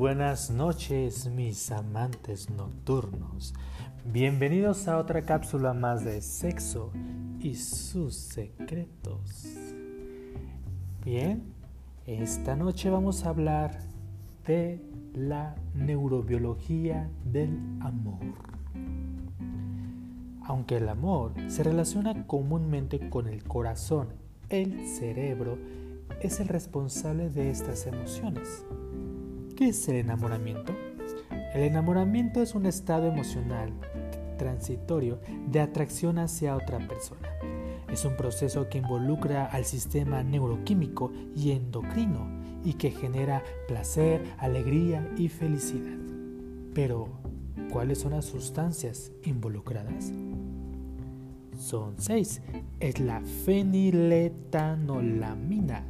buenas noches mis amantes nocturnos. Bienvenidos a otra cápsula más de sexo y sus secretos. Bien, esta noche vamos a hablar de la neurobiología del amor. Aunque el amor se relaciona comúnmente con el corazón, el cerebro es el responsable de estas emociones. ¿Qué es el enamoramiento? El enamoramiento es un estado emocional transitorio de atracción hacia otra persona. Es un proceso que involucra al sistema neuroquímico y endocrino y que genera placer, alegría y felicidad. Pero, ¿cuáles son las sustancias involucradas? Son seis. Es la feniletanolamina,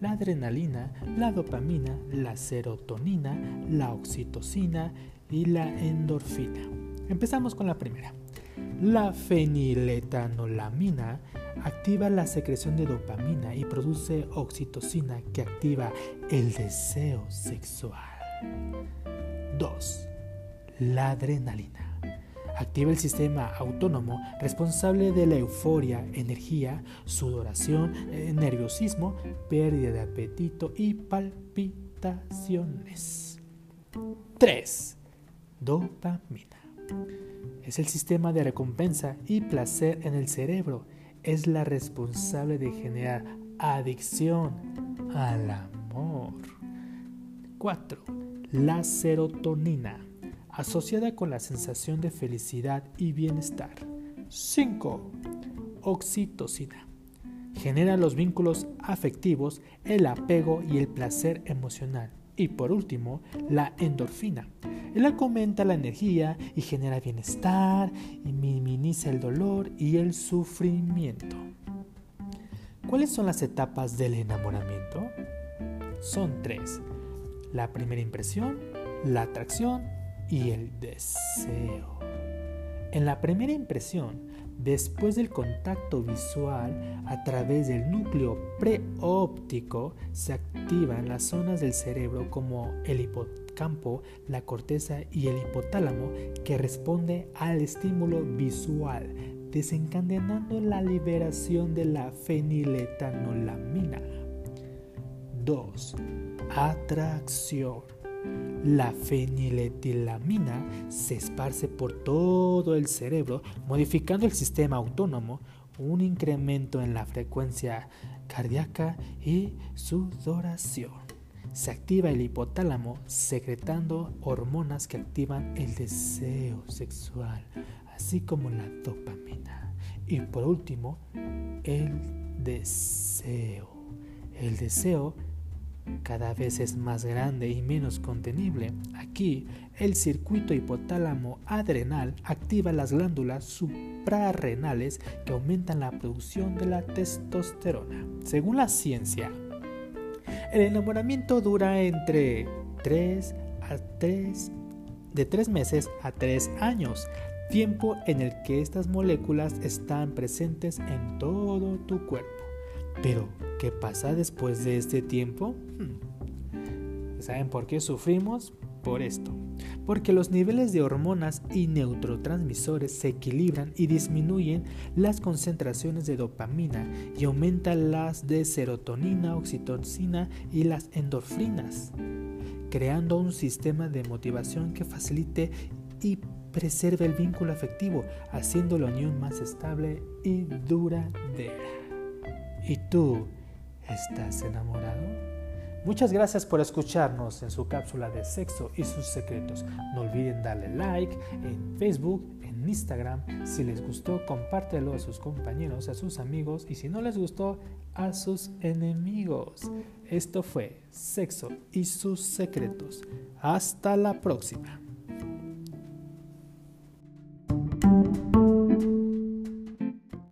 la adrenalina, la dopamina, la serotonina, la oxitocina y la endorfina. Empezamos con la primera. La feniletanolamina activa la secreción de dopamina y produce oxitocina que activa el deseo sexual. 2. La adrenalina activa el sistema autónomo responsable de la euforia, energía, sudoración, eh, nerviosismo, pérdida de apetito y palpitaciones. 3. Dopamina. Es el sistema de recompensa y placer en el cerebro. Es la responsable de generar adicción al amor. 4. La serotonina asociada con la sensación de felicidad y bienestar. 5. Oxitocina. Genera los vínculos afectivos, el apego y el placer emocional. Y por último, la endorfina. Él aumenta la energía y genera bienestar y minimiza el dolor y el sufrimiento. ¿Cuáles son las etapas del enamoramiento? Son tres. La primera impresión, la atracción y el deseo. En la primera impresión, después del contacto visual a través del núcleo preóptico, se activan las zonas del cerebro como el hipocampo, la corteza y el hipotálamo que responde al estímulo visual, desencadenando la liberación de la feniletanolamina. 2. Atracción. La feniletilamina se esparce por todo el cerebro, modificando el sistema autónomo, un incremento en la frecuencia cardíaca y sudoración. Se activa el hipotálamo secretando hormonas que activan el deseo sexual, así como la dopamina. Y por último, el deseo. El deseo cada vez es más grande y menos contenible. Aquí, el circuito hipotálamo adrenal activa las glándulas suprarrenales que aumentan la producción de la testosterona. Según la ciencia, el enamoramiento dura entre 3 a 3 de 3 meses a 3 años, tiempo en el que estas moléculas están presentes en todo tu cuerpo. Pero, ¿qué pasa después de este tiempo? Hmm. ¿Saben por qué sufrimos? Por esto. Porque los niveles de hormonas y neurotransmisores se equilibran y disminuyen las concentraciones de dopamina y aumentan las de serotonina, oxitocina y las endorfinas, creando un sistema de motivación que facilite y preserve el vínculo afectivo, haciendo la unión más estable y duradera. ¿Y tú estás enamorado? Muchas gracias por escucharnos en su cápsula de sexo y sus secretos. No olviden darle like en Facebook, en Instagram. Si les gustó, compártelo a sus compañeros, a sus amigos y si no les gustó, a sus enemigos. Esto fue Sexo y sus secretos. Hasta la próxima.